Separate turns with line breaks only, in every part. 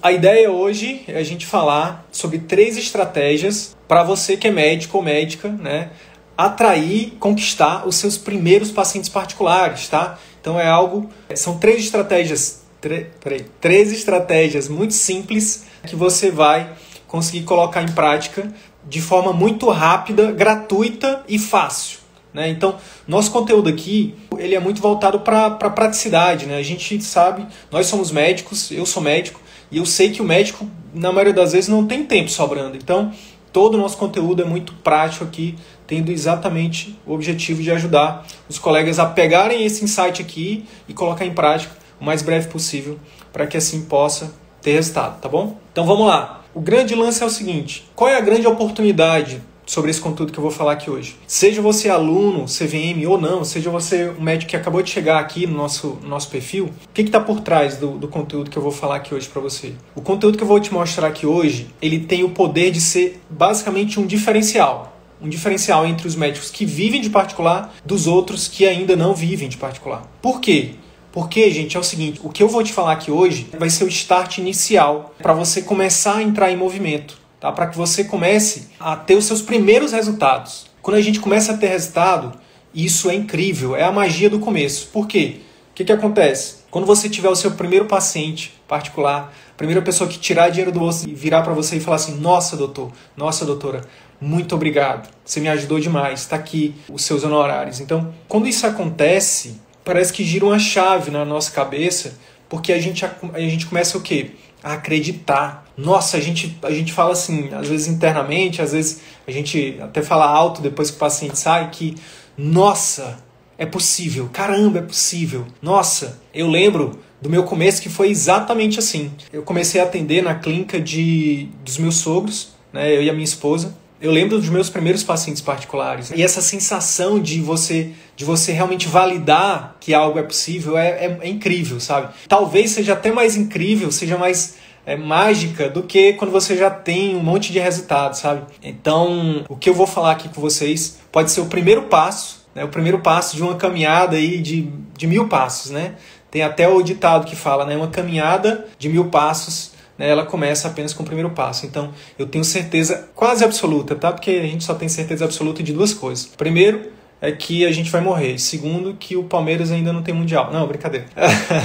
A ideia hoje é a gente falar sobre três estratégias para você que é médico ou médica, né, atrair, conquistar os seus primeiros pacientes particulares, tá? Então é algo, são três estratégias, tre, peraí, três estratégias muito simples que você vai conseguir colocar em prática de forma muito rápida, gratuita e fácil. Né? Então, nosso conteúdo aqui ele é muito voltado para pra praticidade. Né? A gente sabe, nós somos médicos, eu sou médico, e eu sei que o médico, na maioria das vezes, não tem tempo sobrando. Então, todo o nosso conteúdo é muito prático aqui, tendo exatamente o objetivo de ajudar os colegas a pegarem esse insight aqui e colocar em prática o mais breve possível, para que assim possa ter resultado, tá bom? Então vamos lá. O grande lance é o seguinte: qual é a grande oportunidade sobre esse conteúdo que eu vou falar aqui hoje. Seja você aluno, CVM ou não, seja você um médico que acabou de chegar aqui no nosso, no nosso perfil, o que está por trás do, do conteúdo que eu vou falar aqui hoje para você? O conteúdo que eu vou te mostrar aqui hoje, ele tem o poder de ser basicamente um diferencial. Um diferencial entre os médicos que vivem de particular dos outros que ainda não vivem de particular. Por quê? Porque, gente, é o seguinte: o que eu vou te falar aqui hoje vai ser o start inicial para você começar a entrar em movimento tá? para que você comece a ter os seus primeiros resultados. Quando a gente começa a ter resultado, isso é incrível, é a magia do começo. Por quê? O que, que acontece? Quando você tiver o seu primeiro paciente particular, a primeira pessoa que tirar dinheiro do bolso e virar para você e falar assim: Nossa, doutor, nossa, doutora, muito obrigado, você me ajudou demais, está aqui os seus honorários. Então, quando isso acontece, parece que gira uma chave na nossa cabeça, porque a gente, a gente começa o quê? A acreditar nossa, a gente, a gente fala assim, às vezes internamente, às vezes a gente até fala alto depois que o paciente sai, que, nossa, é possível, caramba, é possível. Nossa, eu lembro do meu começo que foi exatamente assim. Eu comecei a atender na clínica de, dos meus sogros, né, eu e a minha esposa. Eu lembro dos meus primeiros pacientes particulares. E essa sensação de você de você realmente validar que algo é possível é, é, é incrível, sabe? Talvez seja até mais incrível, seja mais é, mágica do que quando você já tem um monte de resultados, sabe? Então, o que eu vou falar aqui com vocês pode ser o primeiro passo, né? o primeiro passo de uma caminhada aí de, de mil passos, né? Tem até o ditado que fala, né? Uma caminhada de mil passos né, ela começa apenas com o primeiro passo. Então, eu tenho certeza quase absoluta, tá? Porque a gente só tem certeza absoluta de duas coisas. Primeiro, é que a gente vai morrer. Segundo, que o Palmeiras ainda não tem mundial. Não, brincadeira.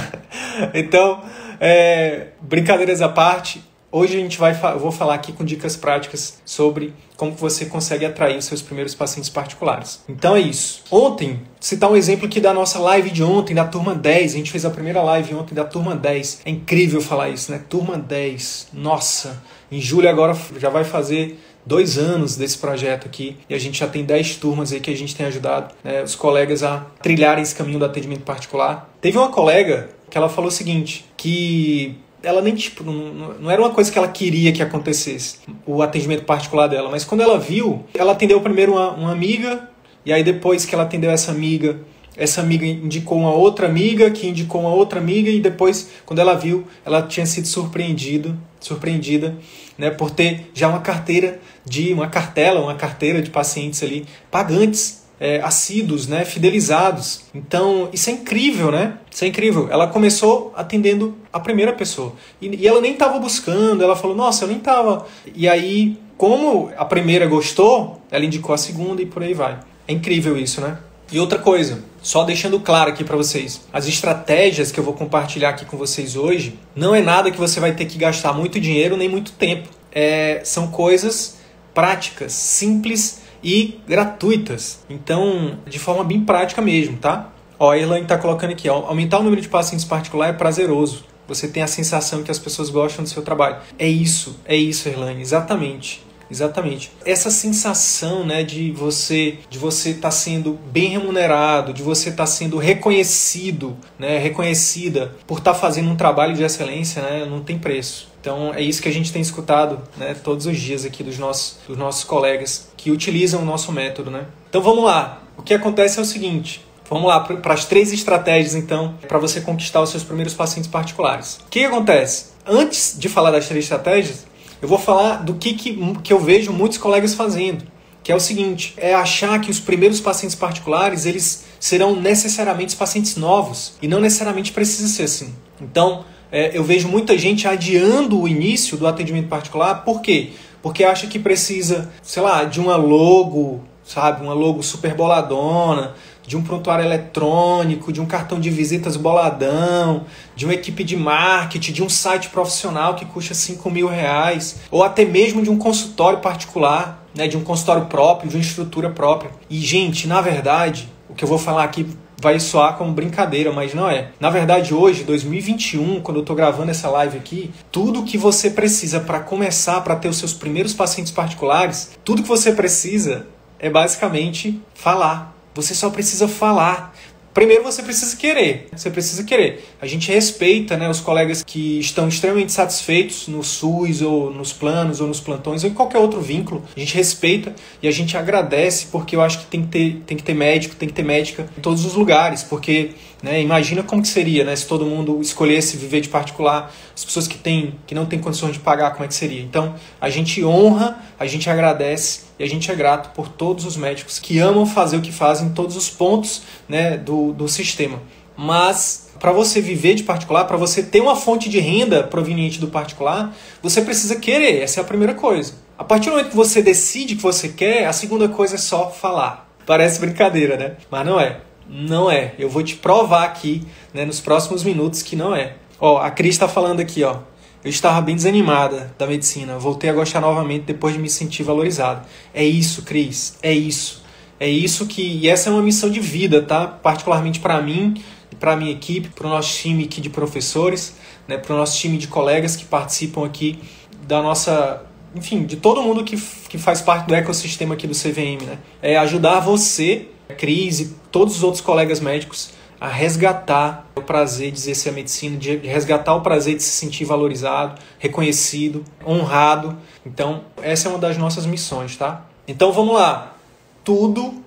então, é, brincadeiras à parte, hoje a gente vai eu vou falar aqui com dicas práticas sobre como você consegue atrair os seus primeiros pacientes particulares. Então é isso. Ontem, citar um exemplo aqui da nossa live de ontem, da turma 10. A gente fez a primeira live ontem da turma 10. É incrível falar isso, né? Turma 10. Nossa, em julho agora já vai fazer dois anos desse projeto aqui e a gente já tem dez turmas aí que a gente tem ajudado né, os colegas a trilharem esse caminho do atendimento particular. Teve uma colega que ela falou o seguinte, que ela nem tipo não, não, era uma coisa que ela queria que acontecesse o atendimento particular dela mas quando ela viu ela atendeu primeiro uma, uma, amiga e aí depois que ela atendeu essa amiga essa amiga indicou uma outra amiga que indicou uma outra amiga e depois quando ela viu ela tinha sido surpreendido surpreendida né por ter já uma carteira de uma cartela uma carteira de pacientes ali pagantes é, assíduos, né, fidelizados. Então, isso é incrível, né? Isso é incrível. Ela começou atendendo a primeira pessoa. E, e ela nem estava buscando, ela falou, nossa, eu nem estava. E aí, como a primeira gostou, ela indicou a segunda e por aí vai. É incrível isso, né? E outra coisa, só deixando claro aqui para vocês, as estratégias que eu vou compartilhar aqui com vocês hoje não é nada que você vai ter que gastar muito dinheiro nem muito tempo. É, são coisas práticas, simples e gratuitas. Então, de forma bem prática mesmo, tá? Ó, a Erlane está colocando aqui, ó, aumentar o número de pacientes particular é prazeroso. Você tem a sensação que as pessoas gostam do seu trabalho. É isso, é isso, Erlane, exatamente. Exatamente. Essa sensação, né, de você de você estar tá sendo bem remunerado, de você estar tá sendo reconhecido, né, reconhecida por estar tá fazendo um trabalho de excelência, né, não tem preço. Então é isso que a gente tem escutado, né, todos os dias aqui dos nossos dos nossos colegas que utilizam o nosso método, né? Então vamos lá. O que acontece é o seguinte, Vamos lá para as três estratégias, então, para você conquistar os seus primeiros pacientes particulares. O que acontece? Antes de falar das três estratégias, eu vou falar do que, que, que eu vejo muitos colegas fazendo, que é o seguinte, é achar que os primeiros pacientes particulares, eles serão necessariamente pacientes novos, e não necessariamente precisa ser assim. Então, é, eu vejo muita gente adiando o início do atendimento particular, por quê? Porque acha que precisa, sei lá, de uma logo, sabe, uma logo super boladona, de um prontuário eletrônico, de um cartão de visitas boladão, de uma equipe de marketing, de um site profissional que custa 5 mil reais, ou até mesmo de um consultório particular, né, de um consultório próprio, de uma estrutura própria. E, gente, na verdade, o que eu vou falar aqui vai soar como brincadeira, mas não é. Na verdade, hoje, 2021, quando eu estou gravando essa live aqui, tudo que você precisa para começar, para ter os seus primeiros pacientes particulares, tudo que você precisa é basicamente falar você só precisa falar. Primeiro você precisa querer, você precisa querer. A gente respeita né, os colegas que estão extremamente satisfeitos no SUS ou nos planos ou nos plantões ou em qualquer outro vínculo. A gente respeita e a gente agradece porque eu acho que tem que ter, tem que ter médico, tem que ter médica em todos os lugares, porque né, imagina como que seria né, se todo mundo escolhesse viver de particular, as pessoas que, têm, que não têm condições de pagar, como é que seria? Então a gente honra, a gente agradece e a gente é grato por todos os médicos que amam fazer o que fazem em todos os pontos né, do, do sistema. Mas para você viver de particular, para você ter uma fonte de renda proveniente do particular, você precisa querer. Essa é a primeira coisa. A partir do momento que você decide que você quer, a segunda coisa é só falar. Parece brincadeira, né? Mas não é. Não é. Eu vou te provar aqui, né, nos próximos minutos que não é. Ó, a Cris está falando aqui, ó. Eu estava bem desanimada da medicina. Voltei a gostar novamente depois de me sentir valorizado. É isso, Cris. É isso. É isso que. E essa é uma missão de vida, tá? Particularmente para mim, para minha equipe, para o nosso time aqui de professores, né? para o nosso time de colegas que participam aqui da nossa. Enfim, de todo mundo que, que faz parte do ecossistema aqui do CVM, né? É ajudar você, Cris e todos os outros colegas médicos a resgatar o prazer de exercer a medicina, de resgatar o prazer de se sentir valorizado, reconhecido, honrado. Então, essa é uma das nossas missões, tá? Então, vamos lá. Tudo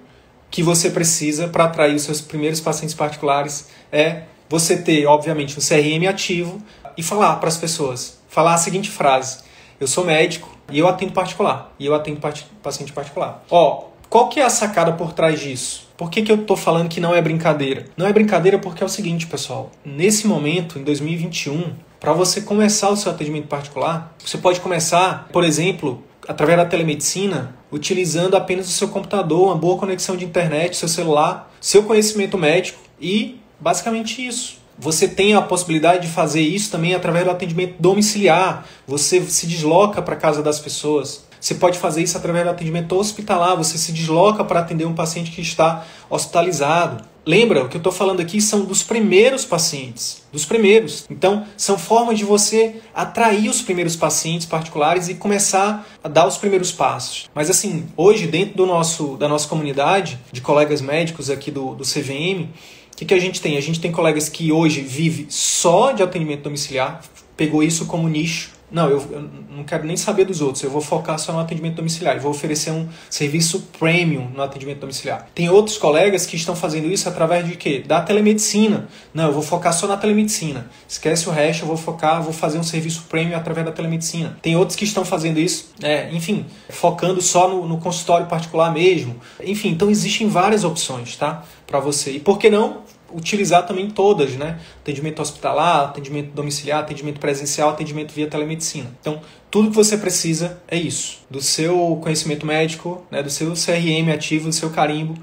que você precisa para atrair os seus primeiros pacientes particulares é você ter, obviamente, um CRM ativo e falar para as pessoas. Falar a seguinte frase: Eu sou médico e eu atendo particular. E eu atendo paciente particular. Ó, qual que é a sacada por trás disso? Por que, que eu estou falando que não é brincadeira? Não é brincadeira porque é o seguinte, pessoal. Nesse momento, em 2021, para você começar o seu atendimento particular, você pode começar, por exemplo, através da telemedicina, utilizando apenas o seu computador, uma boa conexão de internet, seu celular, seu conhecimento médico e basicamente isso. Você tem a possibilidade de fazer isso também através do atendimento domiciliar. Você se desloca para casa das pessoas. Você pode fazer isso através do atendimento hospitalar. Você se desloca para atender um paciente que está hospitalizado. Lembra, o que eu estou falando aqui são dos primeiros pacientes, dos primeiros. Então, são formas de você atrair os primeiros pacientes particulares e começar a dar os primeiros passos. Mas assim, hoje, dentro do nosso, da nossa comunidade de colegas médicos aqui do, do CVM, o que, que a gente tem? A gente tem colegas que hoje vivem só de atendimento domiciliar, pegou isso como nicho não, eu, eu, não quero nem saber dos outros, eu vou focar só no atendimento domiciliar, eu vou oferecer um serviço premium no atendimento domiciliar. Tem outros colegas que estão fazendo isso através de quê? Da telemedicina. Não, eu vou focar só na telemedicina. Esquece o resto, eu vou focar, vou fazer um serviço premium através da telemedicina. Tem outros que estão fazendo isso, é, enfim, focando só no, no consultório particular mesmo. Enfim, então existem várias opções, tá? Para você. E por que não utilizar também todas, né? Atendimento hospitalar, atendimento domiciliar, atendimento presencial, atendimento via telemedicina. Então, tudo que você precisa é isso: do seu conhecimento médico, né? do seu CRM ativo, do seu carimbo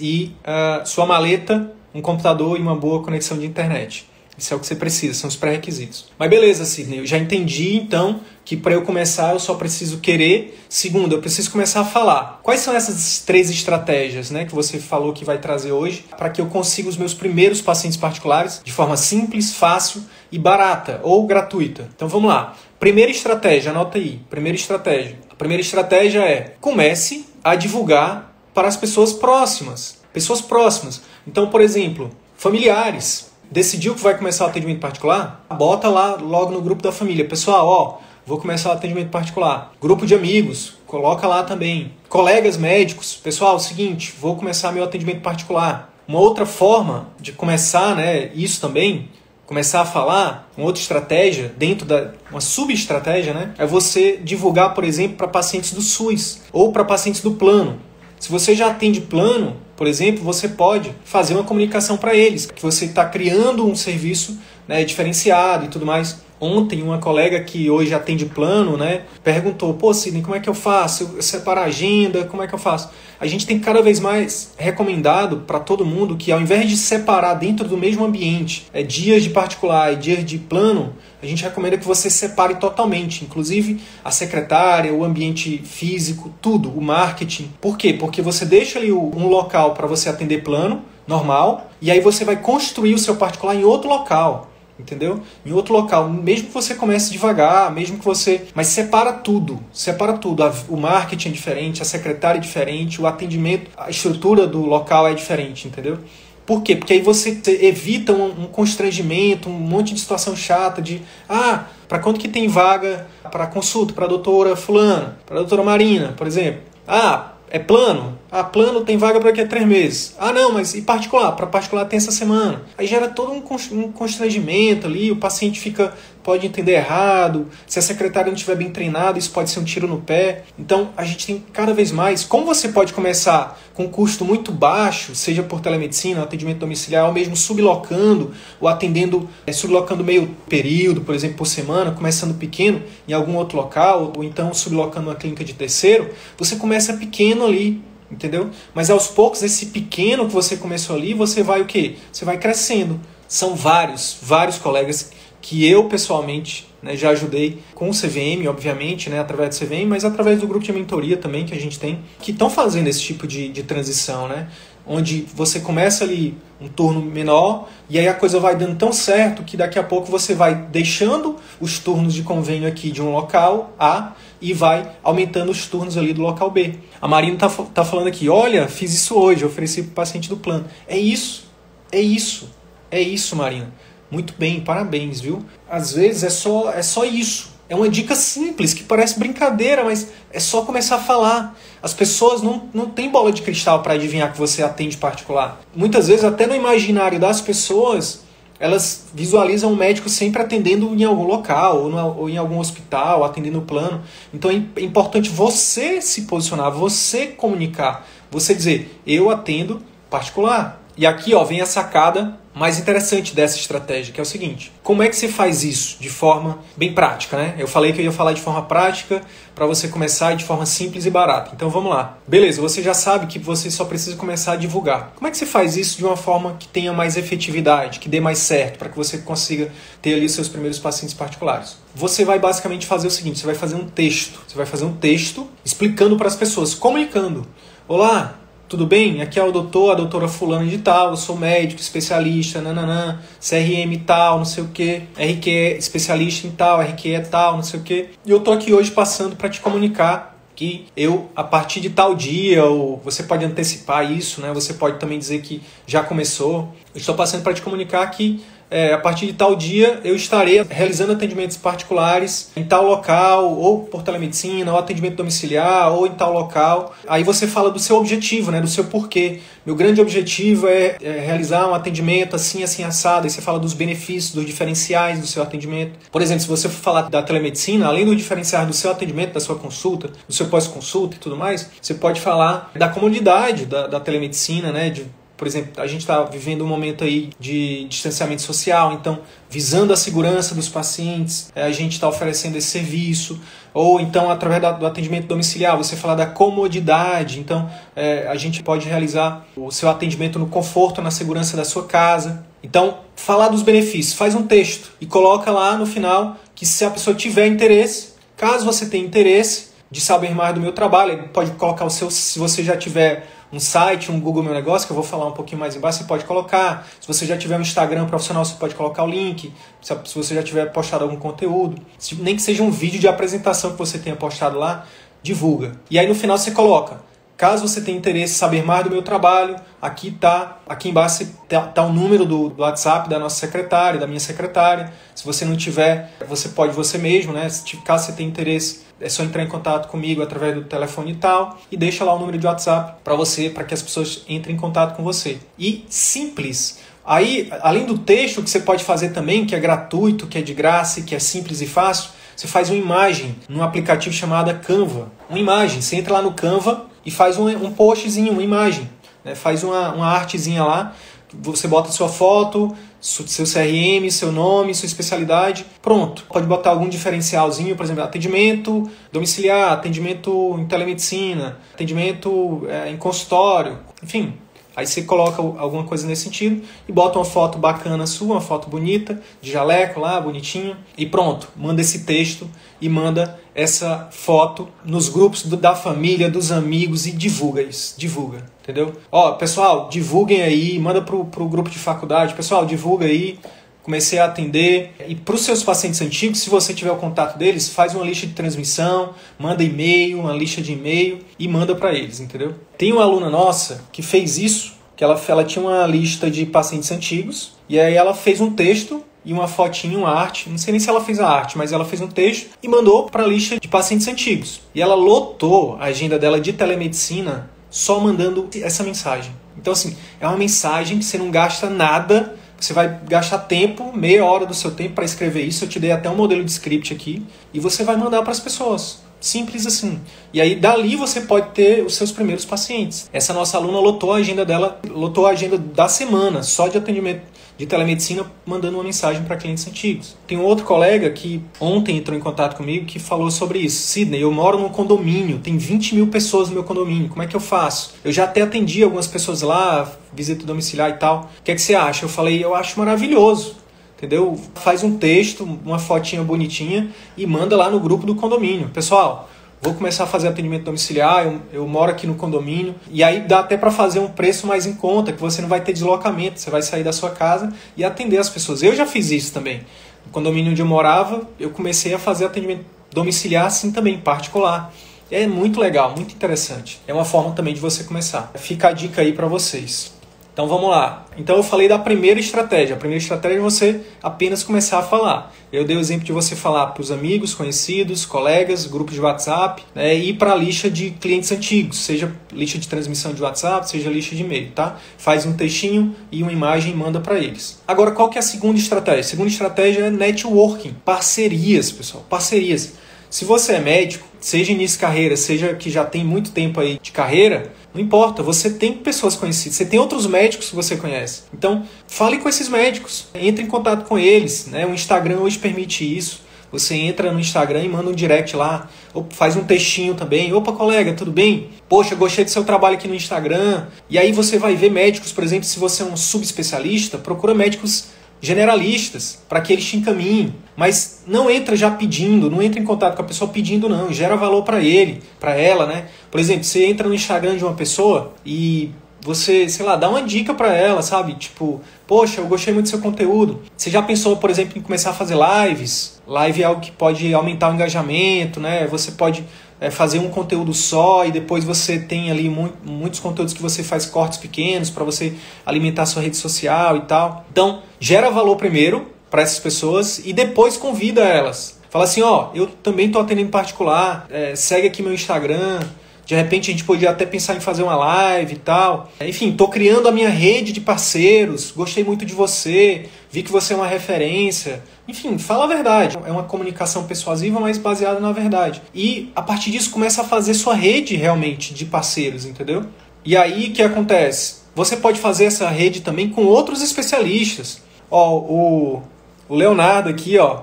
e uh, sua maleta, um computador e uma boa conexão de internet. Isso é o que você precisa, são os pré-requisitos. Mas beleza, Sidney, eu já entendi então que para eu começar eu só preciso querer. Segundo, eu preciso começar a falar. Quais são essas três estratégias né, que você falou que vai trazer hoje para que eu consiga os meus primeiros pacientes particulares de forma simples, fácil e barata ou gratuita? Então vamos lá. Primeira estratégia, anota aí. Primeira estratégia. A primeira estratégia é comece a divulgar para as pessoas próximas. Pessoas próximas. Então, por exemplo, familiares. Decidiu que vai começar o atendimento particular? Bota lá logo no grupo da família. Pessoal, ó, vou começar o atendimento particular. Grupo de amigos, coloca lá também. Colegas médicos, pessoal, seguinte, vou começar meu atendimento particular. Uma outra forma de começar, né, isso também, começar a falar, uma outra estratégia, dentro da uma subestratégia, né, é você divulgar, por exemplo, para pacientes do SUS ou para pacientes do plano. Se você já atende plano, por exemplo, você pode fazer uma comunicação para eles, que você está criando um serviço né, diferenciado e tudo mais. Ontem, uma colega que hoje atende plano, né, perguntou: Pô, Sidney, como é que eu faço? Eu separo a agenda, como é que eu faço? A gente tem cada vez mais recomendado para todo mundo que, ao invés de separar dentro do mesmo ambiente é, dias de particular e dias de plano, a gente recomenda que você separe totalmente, inclusive a secretária, o ambiente físico, tudo, o marketing. Por quê? Porque você deixa ali um local para você atender plano, normal, e aí você vai construir o seu particular em outro local entendeu? Em outro local, mesmo que você comece devagar, mesmo que você, mas separa tudo, separa tudo. O marketing é diferente, a secretária é diferente, o atendimento, a estrutura do local é diferente, entendeu? Por quê? Porque aí você evita um, constrangimento, um monte de situação chata de ah, para quanto que tem vaga para consulta para a doutora fulana, para a doutora Marina, por exemplo? Ah, é plano? Ah, plano tem vaga para daqui a três meses. Ah, não, mas e particular? Para particular tem essa semana. Aí gera todo um constrangimento ali, o paciente fica pode entender errado. Se a secretária não estiver bem treinada, isso pode ser um tiro no pé. Então, a gente tem cada vez mais. Como você pode começar com custo muito baixo, seja por telemedicina, atendimento domiciliar, ou mesmo sublocando, ou atendendo, é, sublocando meio período, por exemplo, por semana, começando pequeno em algum outro local, ou então sublocando uma clínica de terceiro, você começa pequeno ali, entendeu? Mas aos poucos, esse pequeno que você começou ali, você vai o quê? Você vai crescendo. São vários, vários colegas que eu pessoalmente né, já ajudei com o CVM, obviamente, né, através do CVM, mas através do grupo de mentoria também que a gente tem, que estão fazendo esse tipo de, de transição, né? Onde você começa ali um turno menor e aí a coisa vai dando tão certo que daqui a pouco você vai deixando os turnos de convênio aqui de um local A e vai aumentando os turnos ali do local B. A Marina está tá falando aqui, olha, fiz isso hoje, ofereci para o paciente do plano. É isso, é isso, é isso, Marina. Muito bem, parabéns, viu? Às vezes é só, é só isso. É uma dica simples, que parece brincadeira, mas é só começar a falar. As pessoas não, não têm bola de cristal para adivinhar que você atende particular. Muitas vezes, até no imaginário das pessoas, elas visualizam o médico sempre atendendo em algum local, ou, no, ou em algum hospital, atendendo o plano. Então é importante você se posicionar, você comunicar, você dizer, eu atendo particular. E aqui ó, vem a sacada mais interessante dessa estratégia, que é o seguinte: como é que você faz isso de forma bem prática, né? Eu falei que eu ia falar de forma prática para você começar de forma simples e barata. Então vamos lá. Beleza, você já sabe que você só precisa começar a divulgar. Como é que você faz isso de uma forma que tenha mais efetividade, que dê mais certo, para que você consiga ter ali seus primeiros pacientes particulares? Você vai basicamente fazer o seguinte: você vai fazer um texto. Você vai fazer um texto explicando para as pessoas, comunicando. Olá, tudo bem? Aqui é o doutor, a doutora fulana de tal, eu sou médico, especialista, nananã, CRM tal, não sei o que, RQE especialista em tal, RQE é tal, não sei o que. E eu tô aqui hoje passando para te comunicar que eu, a partir de tal dia, ou você pode antecipar isso, né? Você pode também dizer que já começou. Eu estou passando para te comunicar que é, a partir de tal dia eu estarei realizando atendimentos particulares em tal local, ou por telemedicina, ou atendimento domiciliar, ou em tal local. Aí você fala do seu objetivo, né, do seu porquê. Meu grande objetivo é, é realizar um atendimento assim, assim, assado. Aí você fala dos benefícios, dos diferenciais do seu atendimento. Por exemplo, se você for falar da telemedicina, além do diferencial do seu atendimento, da sua consulta, do seu pós-consulta e tudo mais, você pode falar da comunidade da, da telemedicina, né, de Por exemplo, a gente está vivendo um momento aí de distanciamento social, então, visando a segurança dos pacientes, é, a gente está oferecendo esse serviço. Ou então, através do atendimento domiciliar, você falar da comodidade. Então, é, a gente pode realizar o seu atendimento no conforto, na segurança da sua casa. Então, falar dos benefícios. Faz um texto e coloca lá no final que se a pessoa tiver interesse, caso você tenha interesse de saber mais do meu trabalho, pode colocar o seu, se você já tiver um site, um Google Meu Negócio, que eu vou falar um pouquinho mais embaixo, você pode colocar. Se você já tiver um Instagram profissional, você pode colocar o link. Se você já tiver postado algum conteúdo, nem que seja um vídeo de apresentação que você tenha postado lá, divulga. E aí no final você coloca Caso você tenha interesse em saber mais do meu trabalho, aqui tá, aqui embaixo tá, tá o número do, do, WhatsApp da nossa secretária, da minha secretária. Se você não tiver, você pode você mesmo, né? Caso você tenha interesse, é só entrar em contato comigo através do telefone e tal e deixa lá o número de WhatsApp para você, para que as pessoas entrem em contato com você. E simples. Aí, além do texto que você pode fazer também, que é gratuito, que é de graça, que é simples e fácil, você faz uma imagem num aplicativo chamado Canva. Uma imagem, você entra lá no Canva e faz um, um postzinho, uma imagem. Né? Faz uma, uma artezinha lá, você bota sua foto, seu CRM, seu nome, sua especialidade, pronto. Pode botar algum diferencialzinho, por exemplo, atendimento domiciliar, atendimento em telemedicina, atendimento é, em consultório, enfim. Aí você coloca alguma coisa nesse sentido e bota uma foto bacana sua, uma foto bonita, de jaleco lá, bonitinho, e pronto. Manda esse texto e manda essa foto nos grupos do, da família, dos amigos e divulga isso, divulga, entendeu? Ó, pessoal, divulguem aí, manda pro, pro grupo de faculdade, pessoal, divulga aí, comecei a atender. E para os seus pacientes antigos, se você tiver o contato deles, faz uma lista de transmissão, manda e-mail, uma lista de e-mail e manda para eles, entendeu? Tem uma aluna nossa que fez isso, que ela, ela tinha uma lista de pacientes antigos, e aí ela fez um texto e uma fotinha, uma arte. Não sei nem se ela fez a arte, mas ela fez um texto e mandou para a lista de pacientes antigos. E ela lotou a agenda dela de telemedicina só mandando essa mensagem. Então, assim, é uma mensagem que você não gasta nada. Você vai gastar tempo, meia hora do seu tempo para escrever isso. Eu te dei até um modelo de script aqui. E você vai mandar para as pessoas. Simples assim. E aí dali você pode ter os seus primeiros pacientes. Essa nossa aluna lotou a agenda dela, lotou a agenda da semana só de atendimento de telemedicina mandando uma mensagem para clientes antigos. Tem um outro colega que ontem entrou em contato comigo que falou sobre isso. Sidney, eu moro num condomínio, tem 20 mil pessoas no meu condomínio, como é que eu faço? Eu já até atendi algumas pessoas lá, visita domiciliar e tal. O que é que você acha? Eu falei, eu acho maravilhoso entendeu? Faz um texto, uma fotinha bonitinha e manda lá no grupo do condomínio. Pessoal, vou começar a fazer atendimento domiciliar, eu, eu moro aqui no condomínio, e aí dá até para fazer um preço mais em conta, que você não vai ter deslocamento, você vai sair da sua casa e atender as pessoas. Eu já fiz isso também. No condomínio onde eu morava, eu comecei a fazer atendimento domiciliar assim também, particular. É muito legal, muito interessante. É uma forma também de você começar. Fica a dica aí para vocês. Então vamos lá. Então eu falei da primeira estratégia. A primeira estratégia é você apenas começar a falar. Eu dei o exemplo de você falar para os amigos, conhecidos, colegas, grupos de WhatsApp né, e para a lista de clientes antigos, seja lista de transmissão de WhatsApp, seja lista de e-mail, tá? Faz um textinho e uma imagem e manda para eles. Agora, qual que é a segunda estratégia? A segunda estratégia é networking, parcerias, pessoal, parcerias. Se você é médico, seja início de carreira, seja que já tem muito tempo aí de carreira, não importa, você tem pessoas conhecidas, você tem outros médicos que você conhece. Então, fale com esses médicos, entre em contato com eles. Né? O Instagram hoje permite isso. Você entra no Instagram e manda um direct lá, ou faz um textinho também. Opa, colega, tudo bem? Poxa, gostei do seu trabalho aqui no Instagram. E aí você vai ver médicos, por exemplo, se você é um subespecialista, procura médicos generalistas para que eles te encaminhem. Mas não entra já pedindo, não entra em contato com a pessoa pedindo, não. Gera valor para ele, para ela, né? Por exemplo, você entra no Instagram de uma pessoa e você, sei lá, dá uma dica para ela, sabe? Tipo, poxa, eu gostei muito do seu conteúdo. Você já pensou, por exemplo, em começar a fazer lives? Live é algo que pode aumentar o engajamento, né? Você pode é, fazer um conteúdo só e depois você tem ali mu muitos conteúdos que você faz cortes pequenos para você alimentar sua rede social e tal. Então, gera valor primeiro para essas pessoas e depois convida elas. Fala assim, ó, eu também estou atendendo particular, é, segue aqui meu Instagram, de repente a gente podia até pensar em fazer uma live e tal. Enfim, estou criando a minha rede de parceiros, gostei muito de você, vi que você é uma referência. Enfim, fala a verdade. É uma comunicação persuasiva, mas baseada na verdade. E a partir disso começa a fazer sua rede realmente de parceiros, entendeu? E aí o que acontece? você pode fazer essa rede também com outros especialistas. Ó, o, o Leonardo aqui, ó,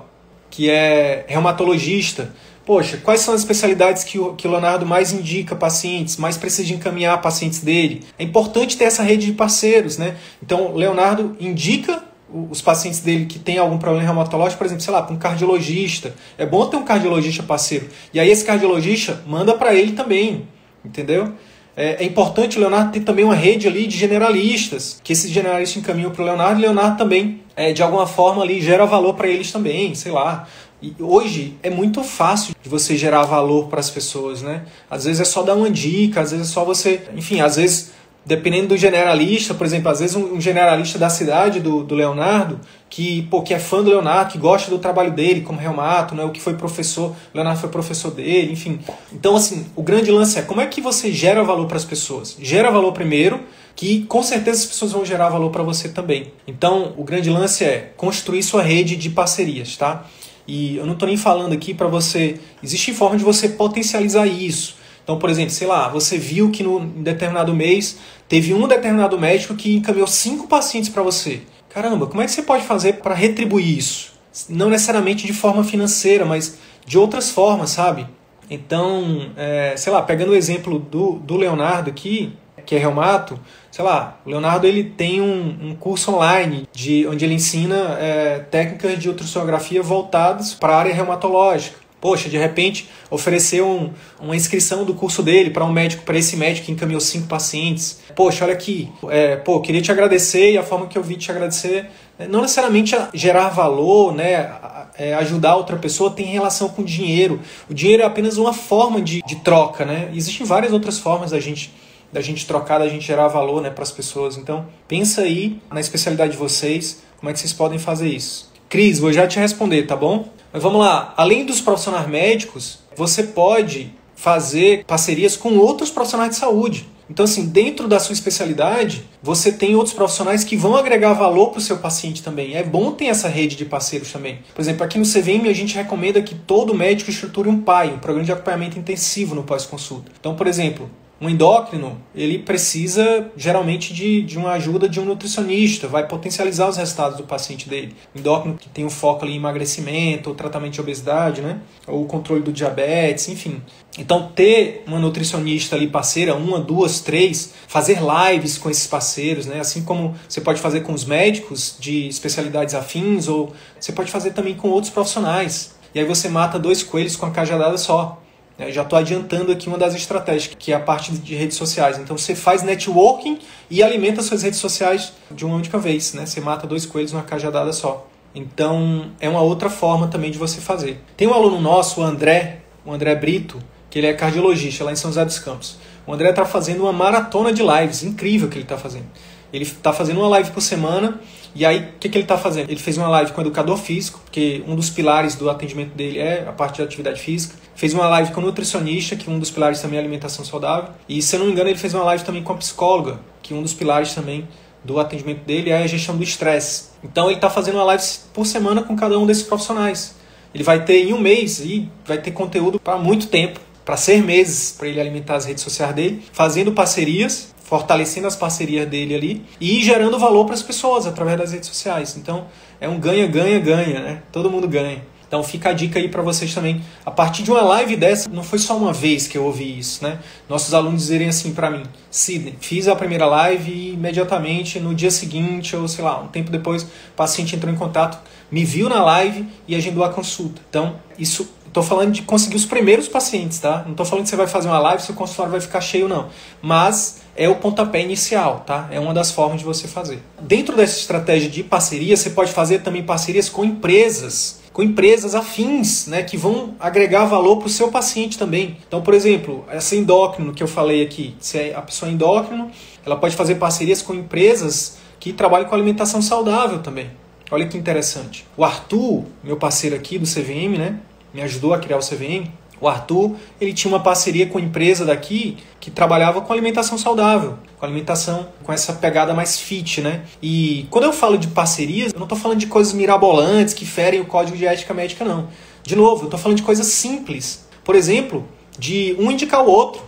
que é reumatologista. Poxa, quais são as especialidades que o, que o Leonardo mais indica pacientes, mais precisa de encaminhar pacientes dele? É importante ter essa rede de parceiros, né? Então, Leonardo indica os pacientes dele que tem algum problema reumatológico, por exemplo, sei lá, para um cardiologista. É bom ter um cardiologista parceiro. E aí esse cardiologista manda para ele também, entendeu? É, é, importante o Leonardo ter também uma rede ali de generalistas, que esses generalistas encaminham para o Leonardo e o Leonardo também, é, de alguma forma ali, gera valor para eles também, sei lá. E hoje é muito fácil de você gerar valor para as pessoas, né? Às vezes é só dar uma dica, às vezes é só você, enfim, às vezes dependendo do generalista, por exemplo, às vezes um, generalista da cidade do, do Leonardo, que, pô, que é fã do Leonardo, que gosta do trabalho dele como reumato, né, o que foi professor, Leonardo foi professor dele, enfim. Então, assim, o grande lance é como é que você gera valor para as pessoas? Gera valor primeiro, que com certeza as pessoas vão gerar valor para você também. Então, o grande lance é construir sua rede de parcerias, tá? E eu não estou nem falando aqui para você. Existe forma de você potencializar isso. Então, por exemplo, sei lá, você viu que no em determinado mês teve um determinado médico que encaminhou cinco pacientes para você. Caramba, como é que você pode fazer para retribuir isso? Não necessariamente de forma financeira, mas de outras formas, sabe? Então, é, sei lá, pegando o exemplo do, do Leonardo aqui, que é reumato, sei lá, o Leonardo ele tem um, um curso online de onde ele ensina é, técnicas de ultrassonografia voltadas para a área reumatológica. Poxa, de repente ofereceu um, uma inscrição do curso dele para um médico, para esse médico que encaminhou cinco pacientes. Poxa, olha aqui, é, pô, queria te agradecer e a forma que eu vi te agradecer, é, não necessariamente gerar valor, né, é, ajudar outra pessoa tem relação com dinheiro. O dinheiro é apenas uma forma de, de troca, né? Existem várias outras formas da gente da gente trocar, da gente gerar valor, né, para as pessoas. Então, pensa aí na especialidade de vocês, como é que vocês podem fazer isso. Cris, vou já te responder, tá bom? Mas vamos lá, além dos profissionais médicos, você pode fazer parcerias com outros profissionais de saúde. Então, assim, dentro da sua especialidade, você tem outros profissionais que vão agregar valor para o seu paciente também. É bom ter essa rede de parceiros também. Por exemplo, aqui no CVM a gente recomenda que todo médico estruture um PAI, um programa de acompanhamento intensivo no pós-consulta. Então, por exemplo, um endócrino, ele precisa geralmente de, de uma ajuda de um nutricionista, vai potencializar os resultados do paciente dele. Endócrino que tem um foco ali em emagrecimento, ou tratamento de obesidade, né? ou controle do diabetes, enfim. Então, ter uma nutricionista ali parceira, uma, duas, três, fazer lives com esses parceiros, né? assim como você pode fazer com os médicos de especialidades afins, ou você pode fazer também com outros profissionais. E aí você mata dois coelhos com a cajadada só. Eu já estou adiantando aqui uma das estratégias, que é a parte de redes sociais. Então você faz networking e alimenta suas redes sociais de uma única vez. Né? Você mata dois coelhos numa cajadada só. Então é uma outra forma também de você fazer. Tem um aluno nosso, o André, o André Brito, que ele é cardiologista lá em São José dos Campos. O André está fazendo uma maratona de lives, incrível que ele está fazendo. Ele está fazendo uma live por semana e aí, o que, que ele está fazendo? Ele fez uma live com o educador físico, porque um dos pilares do atendimento dele é a parte de atividade física. Fez uma live com o nutricionista, que um dos pilares também é alimentação saudável. E, se eu não me engano, ele fez uma live também com a psicóloga, que um dos pilares também do atendimento dele é a gestão do estresse. Então, ele está fazendo uma live por semana com cada um desses profissionais. Ele vai ter em um mês e vai ter conteúdo para muito tempo, para seis meses, para ele alimentar as redes sociais dele, fazendo parcerias fortalecendo as parcerias dele ali e gerando valor para as pessoas através das redes sociais. Então é um ganha, ganha, ganha, né? Todo mundo ganha. Então fica a dica aí para vocês também. A partir de uma live dessa, não foi só uma vez que eu ouvi isso, né? Nossos alunos dizerem assim para mim: Sidney, fiz a primeira live e imediatamente no dia seguinte, ou sei lá, um tempo depois, o paciente entrou em contato, me viu na live e agendou a consulta. Então, isso Estou falando de conseguir os primeiros pacientes, tá? Não estou falando que você vai fazer uma live seu consultório vai ficar cheio, não. Mas é o pontapé inicial, tá? É uma das formas de você fazer. Dentro dessa estratégia de parceria, você pode fazer também parcerias com empresas, com empresas afins, né, que vão agregar valor para o seu paciente também. Então, por exemplo, essa endócrino que eu falei aqui, se é a pessoa é endócrino, ela pode fazer parcerias com empresas que trabalham com alimentação saudável também. Olha que interessante. O Arthur, meu parceiro aqui do CVM, né? me ajudou a criar o CVM, o Arthur, ele tinha uma parceria com uma empresa daqui que trabalhava com alimentação saudável, com alimentação com essa pegada mais fit, né? E quando eu falo de parcerias, eu não estou falando de coisas mirabolantes que ferem o código de ética médica, não. De novo, eu estou falando de coisas simples. Por exemplo, de um indicar o outro.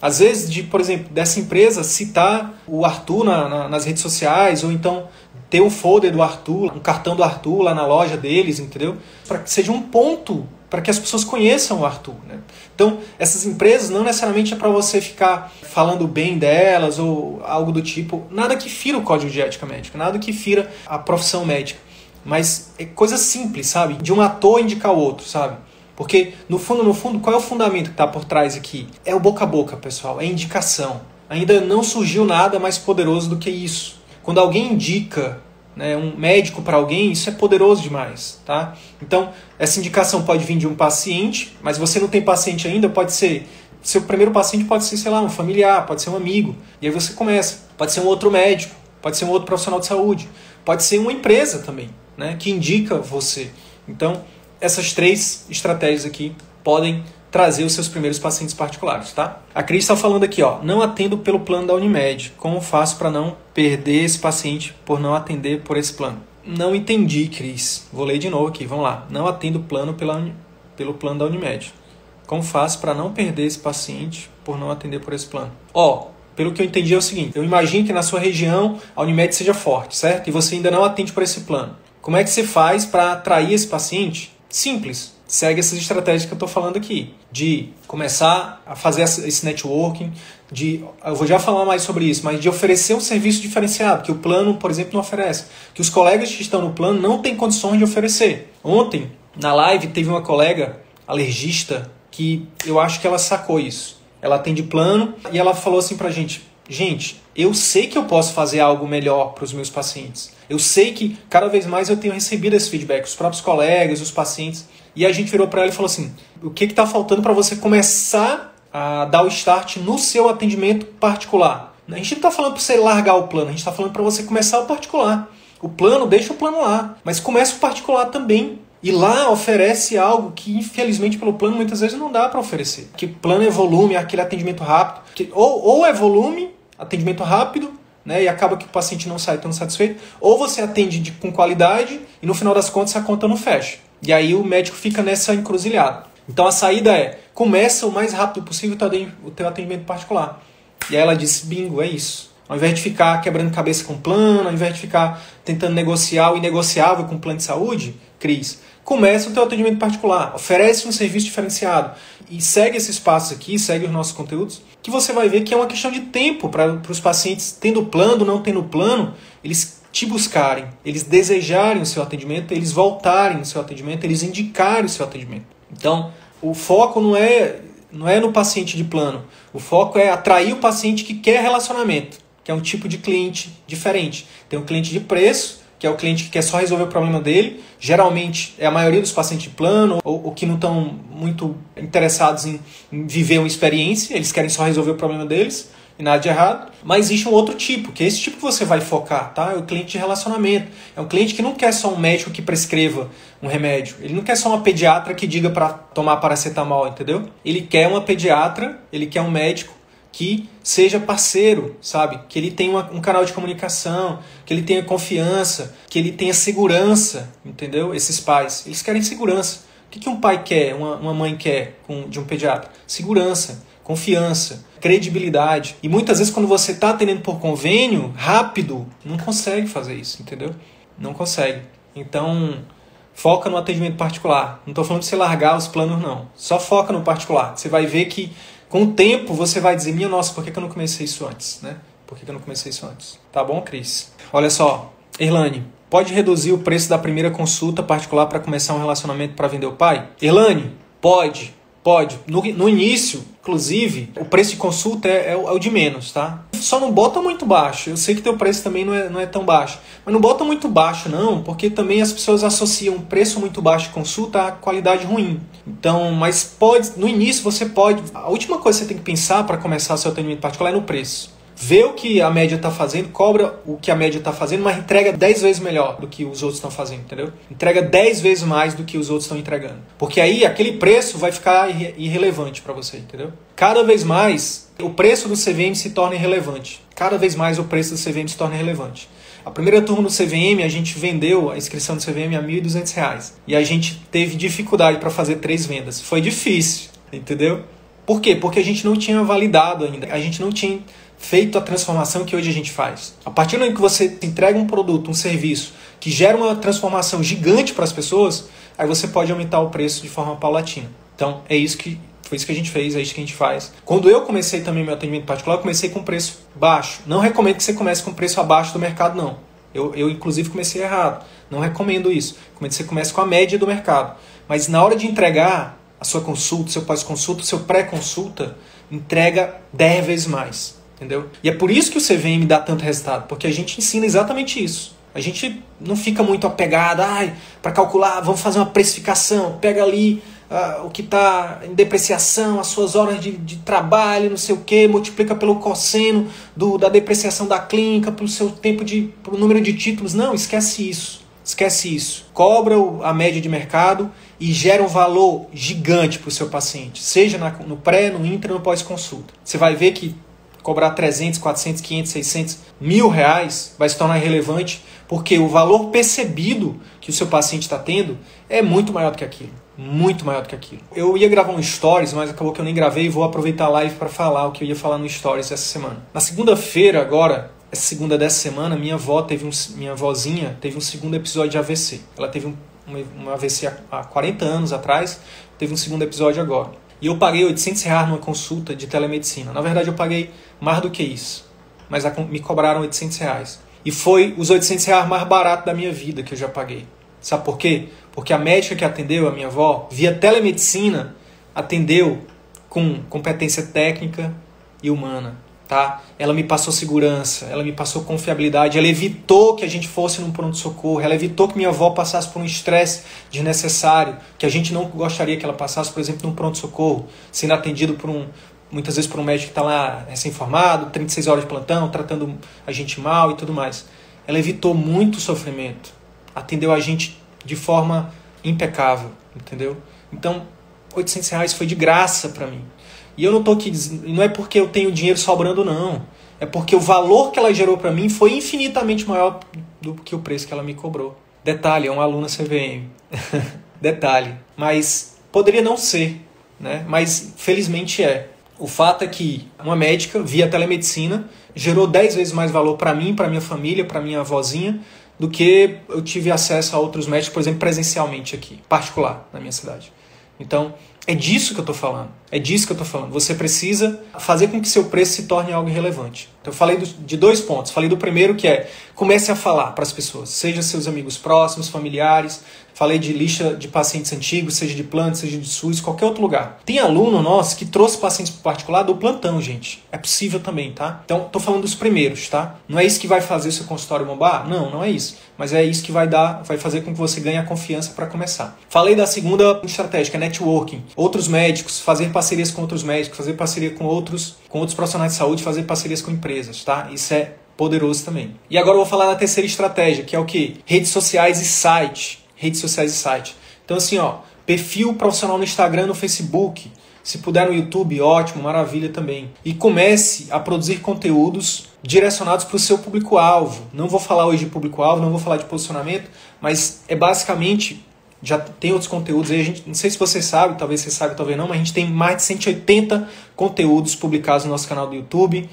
Às vezes, de, por exemplo, dessa empresa citar o Arthur na, na, nas redes sociais, ou então ter o folder do Arthur, um cartão do Arthur lá na loja deles, entendeu? Para que seja um ponto para que as pessoas conheçam o Arthur. Né? Então, essas empresas não necessariamente é para você ficar falando bem delas ou algo do tipo, nada que fira o código de ética médica, nada que fira a profissão médica. Mas é coisa simples, sabe? De um ator indicar o outro, sabe? Porque, no fundo, no fundo, qual é o fundamento que está por trás aqui? É o boca a boca, pessoal, é indicação. Ainda não surgiu nada mais poderoso do que isso. Quando alguém indica né, um médico para alguém, isso é poderoso demais, tá? Então, essa indicação pode vir de um paciente, mas você não tem paciente ainda, pode ser seu primeiro paciente pode ser, sei lá, um familiar, pode ser um amigo. E aí você começa. Pode ser um outro médico, pode ser um outro profissional de saúde, pode ser uma empresa também, né, que indica você. Então, essas três estratégias aqui podem trazer os seus primeiros pacientes particulares, tá? A Cris está falando aqui, ó, não atendo pelo plano da Unimed. Como faço para não perder esse paciente por não atender por esse plano? Não entendi, Cris. Vou ler de novo aqui, vamos lá. Não atendo plano pela, pelo plano da Unimed. Como faço para não perder esse paciente por não atender por esse plano? Ó, pelo que eu entendi é o seguinte, eu imagino que na sua região a Unimed seja forte, certo? E você ainda não atende por esse plano. Como é que você faz para atrair esse paciente? Simples. Segue essas estratégias que eu estou falando aqui. De começar a fazer esse networking, de. Eu vou já falar mais sobre isso, mas de oferecer um serviço diferenciado, que o plano, por exemplo, não oferece. Que os colegas que estão no plano não têm condições de oferecer. Ontem, na live, teve uma colega alergista que eu acho que ela sacou isso. Ela atende plano e ela falou assim pra gente: gente, eu sei que eu posso fazer algo melhor para os meus pacientes. Eu sei que cada vez mais eu tenho recebido esse feedback, os próprios colegas, os pacientes. E a gente virou para ela e falou assim: o que está faltando para você começar a dar o start no seu atendimento particular? A gente não está falando para você largar o plano, a gente está falando para você começar o particular. O plano, deixa o plano lá, mas comece o particular também. E lá oferece algo que, infelizmente, pelo plano muitas vezes não dá para oferecer. Que plano é volume, é aquele atendimento rápido. Que, ou, ou é volume, atendimento rápido, né, e acaba que o paciente não sai tão satisfeito, ou você atende de, com qualidade e no final das contas a conta não fecha. E aí o médico fica nessa encruzilhada. Então a saída é, começa o mais rápido possível o teu atendimento particular. E aí ela disse, bingo, é isso. Ao invés de ficar quebrando cabeça com plano, ao invés de ficar tentando negociar o inegociável com plano de saúde, Cris, começa o teu atendimento particular, oferece um serviço diferenciado e segue esses passos aqui, segue os nossos conteúdos, que você vai ver que é uma questão de tempo para os pacientes, tendo plano, não tendo plano, eles te buscarem, eles desejarem o seu atendimento, eles voltarem no seu atendimento, eles indicarem o seu atendimento. Então, o foco não é, não é no paciente de plano, o foco é atrair o paciente que quer relacionamento, que é um tipo de cliente diferente. Tem um cliente de preço, que é o cliente que quer só resolver o problema dele. Geralmente é a maioria dos pacientes de plano ou, ou que não estão muito interessados em, em, viver uma experiência, eles querem só resolver o problema deles e nada de errado. Mas existe um outro tipo, que é esse tipo que você vai focar, tá? É o cliente de relacionamento. É um cliente que não quer só um médico que prescreva um remédio. Ele não quer só uma pediatra que diga para tomar paracetamol, entendeu? Ele quer uma pediatra, ele quer um médico que seja parceiro, sabe? Que ele tenha uma, um canal de comunicação, que ele tenha confiança, que ele tenha segurança, entendeu? Esses pais, eles querem segurança. O que, que um pai quer, uma, uma mãe quer com, de um pediatra? Segurança, confiança, credibilidade. E muitas vezes quando você está atendendo por convênio, rápido, não consegue fazer isso, entendeu? Não consegue. Então, foca no atendimento particular. Não estou falando de você largar os planos, não. Só foca no particular. Você vai ver que com o tempo você vai dizer, minha nossa, por que, eu não comecei isso antes, né? Por que, eu não comecei isso antes? Tá bom, Cris? Olha só, Erlane, pode reduzir o preço da primeira consulta particular para começar um relacionamento para vender o pai? Erlane, pode, pode. No, no início, inclusive, o preço de consulta é, é, o, é, o, de menos, tá? Só não bota muito baixo. Eu sei que teu preço também não é, não é tão baixo. Mas não bota muito baixo, não, porque também as pessoas associam preço muito baixo de consulta à qualidade ruim. Então, mas pode, no início você pode. A última coisa que você tem que pensar para começar seu atendimento particular é no preço. Vê o que a média está fazendo, cobra o que a média está fazendo, mas entrega 10 vezes melhor do que os outros estão fazendo, entendeu? Entrega 10 vezes mais do que os outros estão entregando. Porque aí aquele preço vai ficar irrelevante para você, entendeu? Cada vez mais o preço do CVM se torna irrelevante. Cada vez mais o preço do CVM se torna relevante. A primeira turma do CVM, a gente vendeu a inscrição do CVM a R$ 1.200. E a gente teve dificuldade para fazer três vendas. Foi difícil, entendeu? Por quê? Porque a gente não tinha validado ainda, a gente não tinha feito a transformação que hoje a gente faz. A partir do momento que você entrega um produto, um serviço que gera uma transformação gigante para as pessoas, aí você pode aumentar o preço de forma paulatina. Então, é isso que foi isso que a gente fez, é isso que a gente faz. Quando eu comecei também meu atendimento particular, eu comecei com preço baixo. Não recomendo que você comece com preço abaixo do mercado, não. Eu, eu inclusive, comecei errado. Não recomendo isso. Recomendo que você comece com a média do mercado. Mas na hora de entregar a sua consulta, seu pós-consulta, seu pré-consulta, entrega 10 vezes mais. Entendeu? E é por isso que o CVM dá tanto resultado, porque a gente ensina exatamente isso. A gente não fica muito apegado, ai, para calcular, vamos fazer uma precificação, pega ali uh, o que está em depreciação, as suas horas de, de trabalho, não sei o que, multiplica pelo cosseno do, da depreciação da clínica, pelo seu tempo de. pelo número de títulos. Não, esquece isso. Esquece isso. Cobra a média de mercado e gera um valor gigante para o seu paciente, seja na, no pré, no intra, no pós-consulta. Você vai ver que cobrar 300, 400, 500, 600, mil reais vai se tornar irrelevante, porque o valor percebido que o seu paciente está tendo é muito maior do que aquilo muito maior do que aquilo. Eu ia gravar um stories, mas acabou que eu nem gravei e vou aproveitar a live para falar o que eu ia falar no stories essa semana. Na segunda-feira agora, essa segunda dessa semana, minha avó teve um, minha vozinha teve um segundo episódio de AVC. Ela teve um, um, um AVC há, há 40 anos atrás, teve um segundo episódio agora. E eu paguei 800 reais numa consulta de telemedicina. Na verdade, eu paguei mais do que isso. Mas me cobraram 800 reais. E foi os 800 reais mais barato da minha vida que eu já paguei. Sabe por quê? Porque a médica que atendeu, a minha avó, via telemedicina, atendeu com competência técnica e humana. Tá? Ela me passou segurança, ela me passou confiabilidade, ela evitou que a gente fosse num pronto-socorro, ela evitou que minha avó passasse por um estresse desnecessário, que a gente não gostaria que ela passasse, por exemplo, num pronto-socorro, sendo atendido por um, muitas vezes por um médico que está lá recém-formado, 36 horas de plantão, tratando a gente mal e tudo mais. Ela evitou muito sofrimento, atendeu a gente de forma impecável, entendeu? Então, 800 reais foi de graça para mim. E eu não tô aqui dizendo, não é porque eu tenho dinheiro sobrando não, é porque o valor que ela gerou para mim foi infinitamente maior do que o preço que ela me cobrou. Detalhe, é uma aluna CVM. Detalhe, mas poderia não ser, né? Mas felizmente é. O fato é que uma médica via telemedicina gerou 10 vezes mais valor para mim, para minha família, para minha avózinha, do que eu tive acesso a outros médicos, por exemplo, presencialmente aqui, particular, na minha cidade. Então, é disso que eu estou falando. É disso que eu estou falando. Você precisa fazer com que seu preço se torne algo relevante. Então, eu falei de dois pontos. Falei do primeiro, que é comece a falar para as pessoas, seja seus amigos próximos, familiares, Falei de lista de pacientes antigos, seja de planta, seja de SUS, qualquer outro lugar. Tem aluno nosso que trouxe pacientes particular do plantão, gente. É possível também, tá? Então, tô falando dos primeiros, tá? Não é isso que vai fazer o seu consultório bombar? Não, não é isso. Mas é isso que vai dar, vai fazer com que você ganhe a confiança para começar. Falei da segunda estratégia, networking. Outros médicos, fazer parcerias com outros médicos, fazer parceria com outros, com outros profissionais de saúde, fazer parcerias com empresas, tá? Isso é poderoso também. E agora eu vou falar da terceira estratégia, que é o que? Redes sociais e site redes sociais e site. Então, assim, ó, perfil profissional no Instagram, no Facebook. Se puder no YouTube, ótimo, maravilha também. E comece a produzir conteúdos direcionados para o seu público-alvo. Não vou falar hoje de público-alvo, não vou falar de posicionamento, mas é basicamente já tem outros conteúdos aí. A gente, não sei se você sabe, talvez você saiba, talvez não, mas a gente tem mais de 180 conteúdos publicados no nosso canal do YouTube,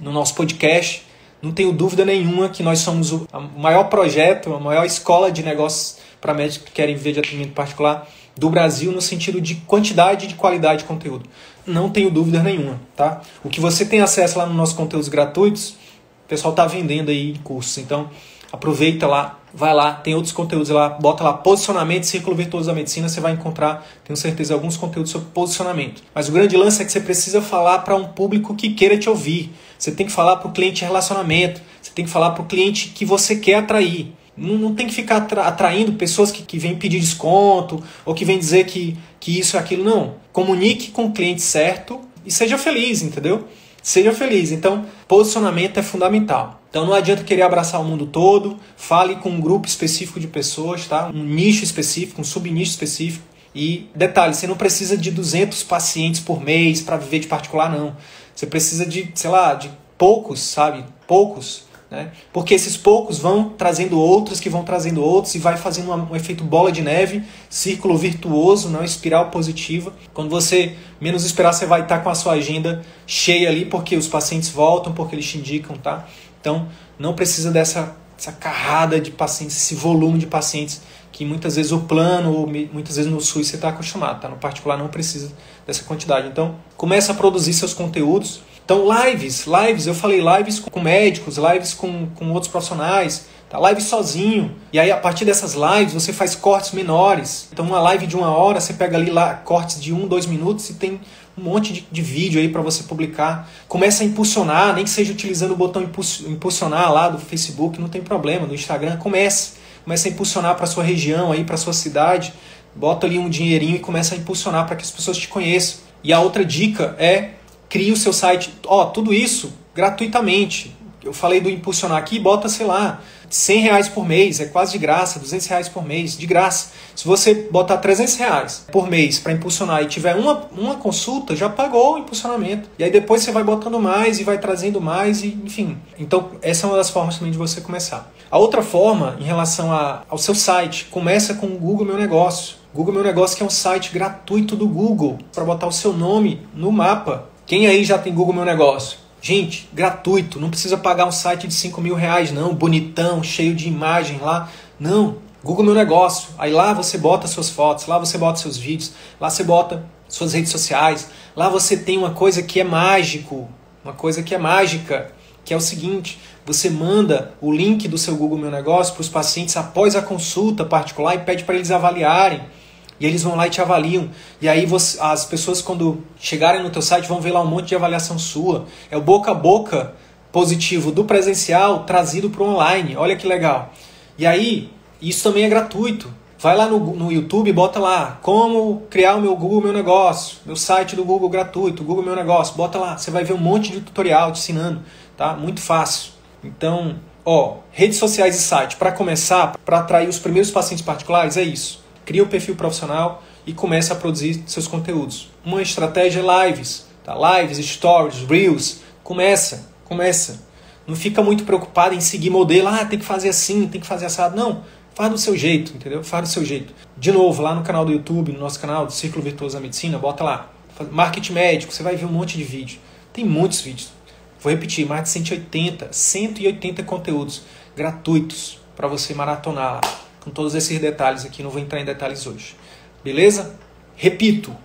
no nosso podcast. Não tenho dúvida nenhuma que nós somos o maior projeto, a maior escola de negócios para médicos que querem viver de atendimento particular do Brasil no sentido de quantidade e de qualidade de conteúdo. Não tenho dúvida nenhuma, tá? O que você tem acesso lá nos nossos conteúdos gratuitos, o pessoal está vendendo aí cursos. Então, aproveita lá, vai lá, tem outros conteúdos lá, bota lá posicionamento, círculo virtuoso da medicina, você vai encontrar, tenho certeza, alguns conteúdos sobre posicionamento. Mas o grande lance é que você precisa falar para um público que queira te ouvir. Você tem que falar para o cliente relacionamento, você tem que falar para o cliente que você quer atrair. Não, não tem que ficar atraindo pessoas que, que vêm pedir desconto ou que vêm dizer que, que isso é aquilo. Não. Comunique com o cliente certo e seja feliz, entendeu? Seja feliz. Então, posicionamento é fundamental. Então não adianta querer abraçar o mundo todo, fale com um grupo específico de pessoas, tá? Um nicho específico, um subnicho específico. E detalhe, você não precisa de 200 pacientes por mês para viver de particular não. Você precisa de, sei lá, de poucos, sabe? Poucos Né? Porque esses poucos vão trazendo outros, que vão trazendo outros, e vai fazendo um, um efeito bola de neve, círculo virtuoso, não espiral positiva. Quando você menos esperar, você vai estar com a sua agenda cheia ali, porque os pacientes voltam, porque eles te indicam, tá? Então, não precisa dessa essa carrada de pacientes, esse volume de pacientes que muitas vezes o plano, ou muitas vezes no SUS você está acostumado, tá? No particular não precisa dessa quantidade. Então, começa a produzir seus conteúdos. Então, lives, lives, eu falei lives com médicos, lives com, com outros profissionais, tá? live sozinho. E aí, a partir dessas lives, você faz cortes menores. Então, uma live de uma hora, você pega ali lá cortes de um, dois minutos e tem um monte de, de vídeo aí para você publicar. Começa a impulsionar, nem que seja utilizando o botão impulsionar lá do Facebook, não tem problema, no Instagram, comece começa a impulsionar para sua região aí, para sua cidade, bota ali um dinheirinho e começa a impulsionar para que as pessoas te conheçam. E a outra dica é crie o seu site, ó, tudo isso gratuitamente. Eu falei do impulsionar aqui, bota, sei lá, 100 reais por mês, é quase de graça, 200 reais por mês, de graça. Se você botar 300 reais por mês para impulsionar e tiver uma, uma consulta, já pagou o impulsionamento. E aí depois você vai botando mais e vai trazendo mais, e enfim. Então, essa é uma das formas também de você começar. A outra forma, em relação a, ao seu site, começa com o Google Meu Negócio. Google Meu Negócio que é um site gratuito do Google para botar o seu nome no mapa. Quem aí já tem Google Meu Negócio? Gente, gratuito, não precisa pagar um site de 5 mil reais, não, bonitão, cheio de imagem lá. Não, Google Meu Negócio. Aí lá você bota suas fotos, lá você bota seus vídeos, lá você bota suas redes sociais. Lá você tem uma coisa que é mágico, uma coisa que é mágica, que é o seguinte: você manda o link do seu Google Meu Negócio para os pacientes após a consulta particular e pede para eles avaliarem. E eles vão lá e te avaliam. E aí você, as pessoas, quando chegarem no teu site, vão ver lá um monte de avaliação sua. É o boca a boca positivo do presencial trazido para o online. Olha que legal. E aí, isso também é gratuito. Vai lá no, no YouTube e bota lá como criar o meu Google Meu Negócio, meu site do Google gratuito, Google Meu Negócio. Bota lá, você vai ver um monte de tutorial te ensinando, tá? Muito fácil. Então, ó, redes sociais e site, para começar, para atrair os primeiros pacientes particulares, é isso cria o perfil profissional e começa a produzir seus conteúdos. Uma estratégia é lives, tá? lives, stories, reels. Começa, começa. Não fica muito preocupado em seguir modelo, ah, tem que fazer assim, tem que fazer assado. Não, faz do seu jeito, entendeu? Faz do seu jeito. De novo, lá no canal do YouTube, no nosso canal do Círculo Virtuoso da Medicina, bota lá. Marketing médico, você vai ver um monte de vídeo. Tem muitos vídeos. Vou repetir, mais de 180, 180 conteúdos gratuitos para você maratonar lá com todos esses detalhes aqui, não vou entrar em detalhes hoje. Beleza? Repito,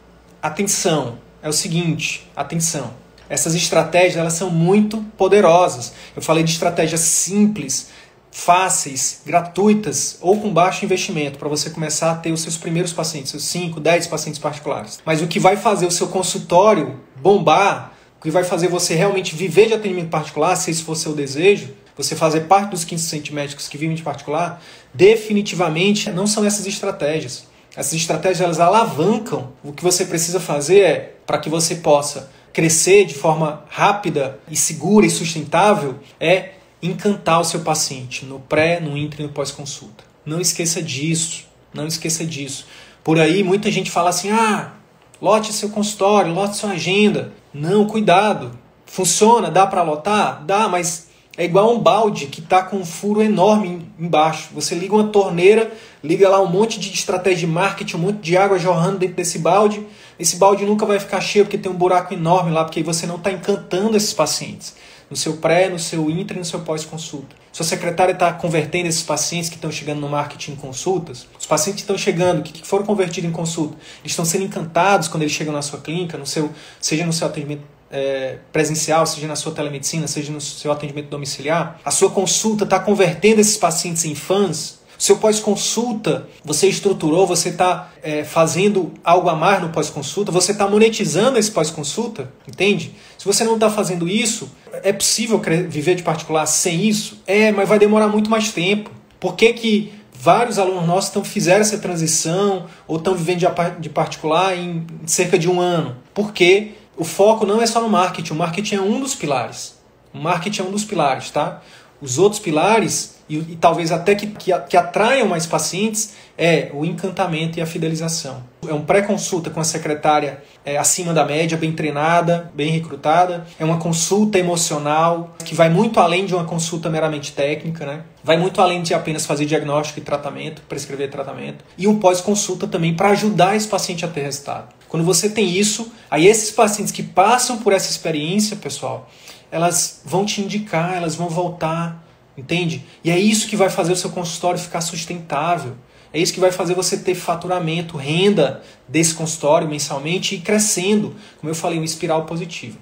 atenção, é o seguinte, atenção. Essas estratégias, elas são muito poderosas. Eu falei de estratégias simples, fáceis, gratuitas ou com baixo investimento para você começar a ter os seus primeiros pacientes, seus 5, 10 pacientes particulares. Mas o que vai fazer o seu consultório bombar, o que vai fazer você realmente viver de atendimento particular, se esse for seu desejo, você fazer parte dos 15 médicos que vivem de particular, definitivamente não são essas estratégias. Essas estratégias elas alavancam. O que você precisa fazer é, para que você possa crescer de forma rápida e segura e sustentável, é encantar o seu paciente no pré, no intra e no pós-consulta. Não esqueça disso. Não esqueça disso. Por aí muita gente fala assim: ah, lote seu consultório, lote sua agenda. Não, cuidado. Funciona, dá para lotar? Dá, mas é igual um balde que está com um furo enorme embaixo. Você liga uma torneira, liga lá um monte de estratégia de marketing, um monte de água jorrando dentro desse balde. Esse balde nunca vai ficar cheio porque tem um buraco enorme lá, porque você não está encantando esses pacientes. No seu pré, no seu intra e no seu pós-consulta. Sua secretária está convertendo esses pacientes que estão chegando no marketing em consultas. Os pacientes que estão chegando, que foram convertidos em consulta, estão sendo encantados quando eles chegam na sua clínica, no seu, seja no seu atendimento é, presencial, seja na sua telemedicina, seja no seu atendimento domiciliar, a sua consulta está convertendo esses pacientes em fãs, seu pós-consulta, você estruturou, você está é, fazendo algo a mais no pós-consulta, você está monetizando esse pós-consulta, entende? Se você não está fazendo isso, é possível viver de particular sem isso? É, mas vai demorar muito mais tempo. Por que, que vários alunos nossos tão, fizeram essa transição ou estão vivendo de particular em cerca de um ano? Porque o foco não é só no marketing, o marketing é um dos pilares. O marketing é um dos pilares, tá? Os outros pilares, e, e talvez até que, que, que atraiam mais pacientes, é o encantamento e a fidelização. é um pré-consulta com a secretária é, acima da média, bem treinada, bem recrutada. É uma consulta emocional que vai muito além de uma consulta meramente técnica, né? Vai muito além de apenas fazer diagnóstico e tratamento, prescrever tratamento. E um pós-consulta também para ajudar esse paciente a ter resultado. Quando você tem isso, aí esses pacientes que passam por essa experiência, pessoal, elas vão te indicar, elas vão voltar, entende? E é isso que vai fazer o seu consultório ficar sustentável. É isso que vai fazer você ter faturamento, renda desse consultório mensalmente e crescendo, como eu falei, uma espiral positiva,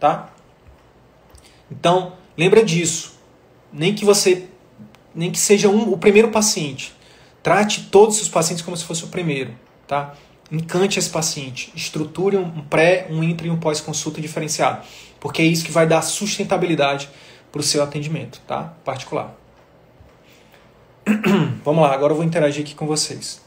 tá? Então, lembra disso. Nem que você nem que seja um, o primeiro paciente. Trate todos os pacientes como se fosse o primeiro, tá? Encante esse paciente, estruture um pré, um intra e um pós-consulta diferenciado, porque é isso que vai dar sustentabilidade para o seu atendimento, tá? Particular. Vamos lá, agora eu vou interagir aqui com vocês.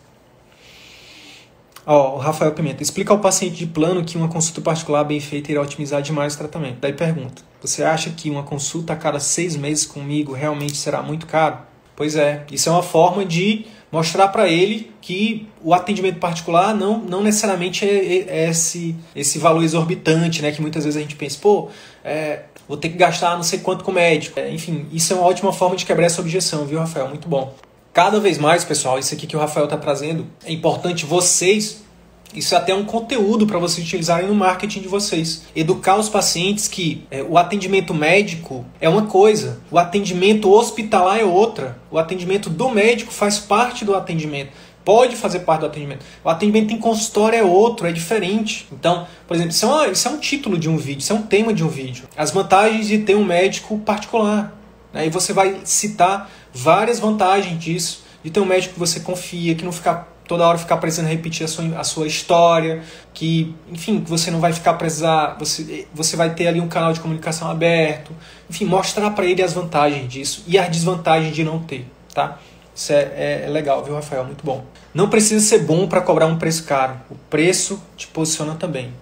Ó, o Rafael Pimenta, explica ao paciente de plano que uma consulta particular bem feita irá otimizar demais o tratamento. Daí pergunta, você acha que uma consulta a cada seis meses comigo realmente será muito caro? Pois é, isso é uma forma de mostrar para ele que o atendimento particular não, não necessariamente é, é, esse, esse valor exorbitante, né? Que muitas vezes a gente pensa, pô, é, vou ter que gastar não sei quanto com médico. É, enfim, isso é uma ótima forma de quebrar essa objeção, viu, Rafael? Muito bom. Cada vez mais, pessoal, isso aqui que o Rafael está trazendo, é importante vocês isso é até um conteúdo para vocês utilizarem no marketing de vocês. Educar os pacientes que é, o atendimento médico é uma coisa, o atendimento hospitalar é outra. O atendimento do médico faz parte do atendimento pode fazer parte do atendimento. O atendimento em consultório é outro, é diferente. Então, por exemplo, isso é, uma, isso é um título de um vídeo, isso é um tema de um vídeo. As vantagens de ter um médico particular. Né? E você vai citar várias vantagens disso, de ter um médico que você confia, que não fica toda hora ficar precisando repetir a sua, a sua história, que, enfim, você não vai ficar precisar, você, você vai ter ali um canal de comunicação aberto, enfim, mostrar para ele as vantagens disso e as desvantagens de não ter, tá? Isso é, é, é legal, viu, Rafael? Muito bom. Não precisa ser bom para cobrar um preço caro. O preço te posiciona também.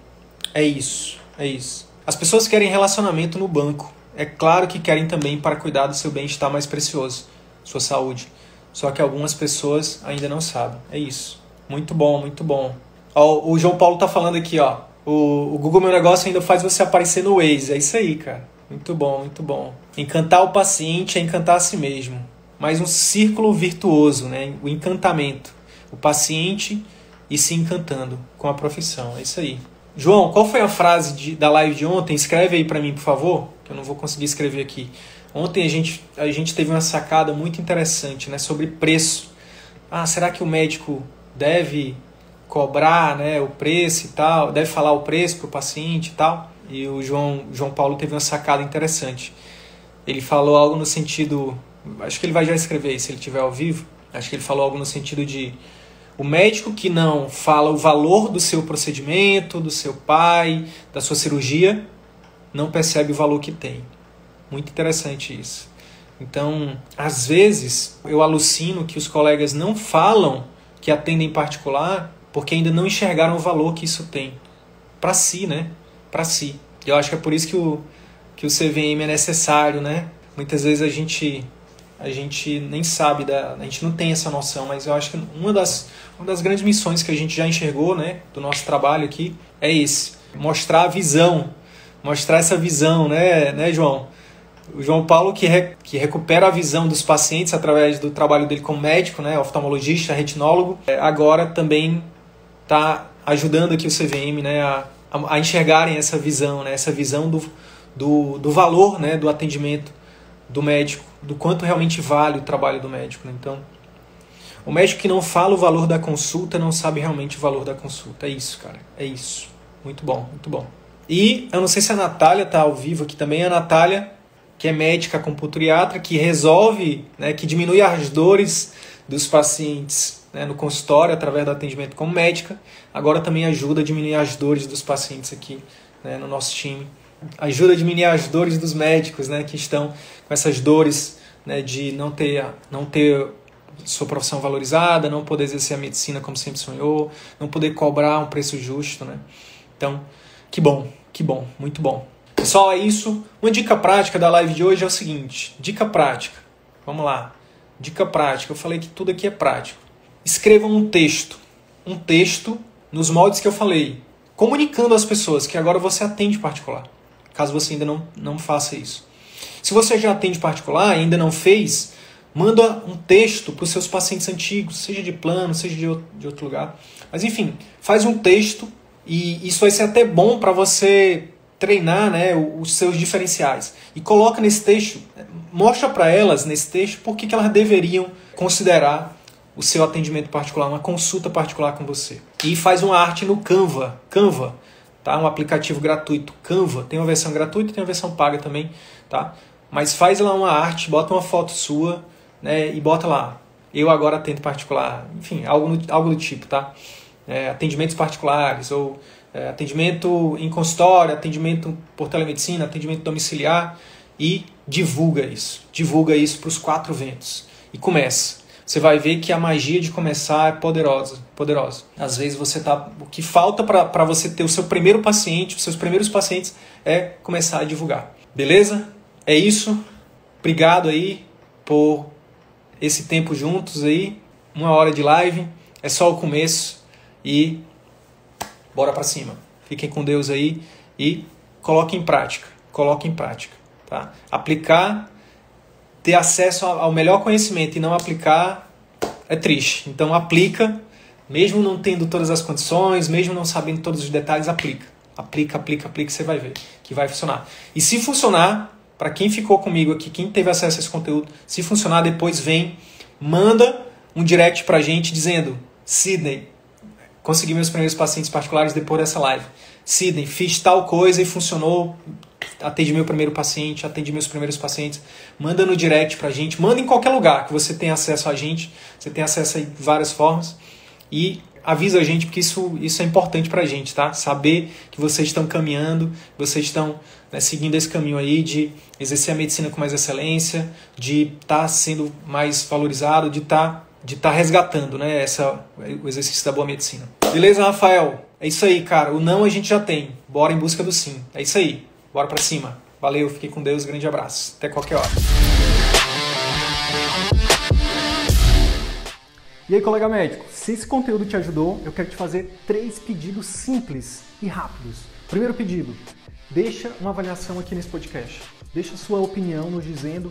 É isso, é isso. As pessoas querem relacionamento no banco. É claro que querem também para cuidar do seu bem-estar mais precioso, sua saúde. Só que algumas pessoas ainda não sabem. É isso. Muito bom, muito bom. Ó, o João Paulo tá falando aqui, ó. O, o Google Meu Negócio ainda faz você aparecer no Waze. É isso aí, cara. Muito bom, muito bom. Encantar o paciente é encantar a si mesmo mas um círculo virtuoso, né? o encantamento. O paciente e se encantando com a profissão. É isso aí. João, qual foi a frase de, da live de ontem? Escreve aí para mim, por favor, que eu não vou conseguir escrever aqui. Ontem a gente, a gente teve uma sacada muito interessante né, sobre preço. Ah, será que o médico deve cobrar né, o preço e tal? Deve falar o preço para o paciente e tal? E o João, João Paulo teve uma sacada interessante. Ele falou algo no sentido acho que ele vai já escrever se ele tiver ao vivo. Acho que ele falou algo no sentido de o médico que não fala o valor do seu procedimento, do seu pai, da sua cirurgia, não percebe o valor que tem. Muito interessante isso. Então, às vezes, eu alucino que os colegas não falam que atendem em particular porque ainda não enxergaram o valor que isso tem. Para si, né? Para si. E eu acho que é por isso que o, que o CVM é necessário, né? Muitas vezes a gente a gente nem sabe, da, a gente não tem essa noção, mas eu acho que uma das, uma das grandes missões que a gente já enxergou né, do nosso trabalho aqui é esse, mostrar a visão, mostrar essa visão, né, né João? O João Paulo que, re, que recupera a visão dos pacientes através do trabalho dele como médico, né, oftalmologista, retinólogo, é, agora também está ajudando aqui o CVM né, a, a, enxergarem essa visão, né, essa visão do, do, do valor né, do atendimento do médico, do quanto realmente vale o trabalho do médico. Né? Então, o médico que não fala o valor da consulta não sabe realmente o valor da consulta. É isso, cara. É isso. Muito bom, muito bom. E eu não sei se a Natália está ao vivo aqui também. A Natália, que é médica computuriatra, que resolve, né, que diminui as dores dos pacientes né, no consultório através do atendimento como médica, agora também ajuda a diminuir as dores dos pacientes aqui né, no nosso time ajuda a diminuir as dores dos médicos, né, que estão com essas dores né, de não ter, não ter sua profissão valorizada, não poder exercer a medicina como sempre sonhou, não poder cobrar um preço justo, né? Então, que bom, que bom, muito bom. Pessoal, é isso. Uma dica prática da live de hoje é o seguinte: dica prática. Vamos lá. Dica prática. Eu falei que tudo aqui é prático. Escreva um texto. Um texto nos moldes que eu falei, comunicando às pessoas que agora você atende particular, caso você ainda não, não faça isso. Se você já atende particular e ainda não fez, manda um texto para os seus pacientes antigos, seja de plano, seja de de outro lugar. Mas enfim, faz um texto e isso vai ser até bom para você treinar né, os seus diferenciais. E coloca nesse texto, mostra para elas nesse texto por que elas deveriam considerar o seu atendimento particular, uma consulta particular com você. E faz uma arte no Canva, Canva, tá? Um aplicativo gratuito, Canva. Tem uma versão gratuita e tem uma versão paga também, tá? Mas faz lá uma arte, bota uma foto sua, né? E bota lá. Eu agora atendo particular, enfim, algo, algo do tipo, tá? É, atendimentos particulares ou é, atendimento em consultório, atendimento por telemedicina, atendimento domiciliar e divulga isso. Divulga isso para os quatro ventos e começa você vai ver que a magia de começar é poderosa, poderosa. Às vezes você tá, o que falta para você ter o seu primeiro paciente, os seus primeiros pacientes é começar a divulgar. Beleza? É isso. Obrigado aí por esse tempo juntos aí, uma hora de live. É só o começo e bora para cima. Fiquem com Deus aí e coloquem em prática. Coloquem em prática, tá? Aplicar ter acesso ao melhor conhecimento e não aplicar é triste. Então aplica, mesmo não tendo todas as condições, mesmo não sabendo todos os detalhes, aplica. Aplica, aplica, aplica, você vai ver que vai funcionar. E se funcionar, para quem ficou comigo aqui, quem teve acesso a esse conteúdo, se funcionar, depois vem, manda um direct pra gente dizendo: Sidney, consegui meus primeiros pacientes particulares depois dessa live. Sidney, fiz tal coisa e funcionou, atendi meu primeiro paciente, atendi meus primeiros pacientes, manda no direct pra gente, manda em qualquer lugar que você tenha acesso a gente, você tem acesso a várias formas. E avisa a gente porque isso, isso é importante pra gente, tá? Saber que vocês estão caminhando, vocês estão né, seguindo esse caminho aí de exercer a medicina com mais excelência, de estar tá sendo mais valorizado, de estar tá, de tá resgatando né, essa, o exercício da boa medicina. Beleza, Rafael? É isso aí, cara. O não a gente já tem. Bora em busca do sim. É isso aí. Bora pra cima. Valeu, fiquei com Deus, grande abraço. Até qualquer hora. E aí, colega médico, se esse conteúdo te ajudou, eu quero te fazer três pedidos simples e rápidos. Primeiro pedido, deixa uma avaliação aqui nesse podcast. Deixa sua opinião nos dizendo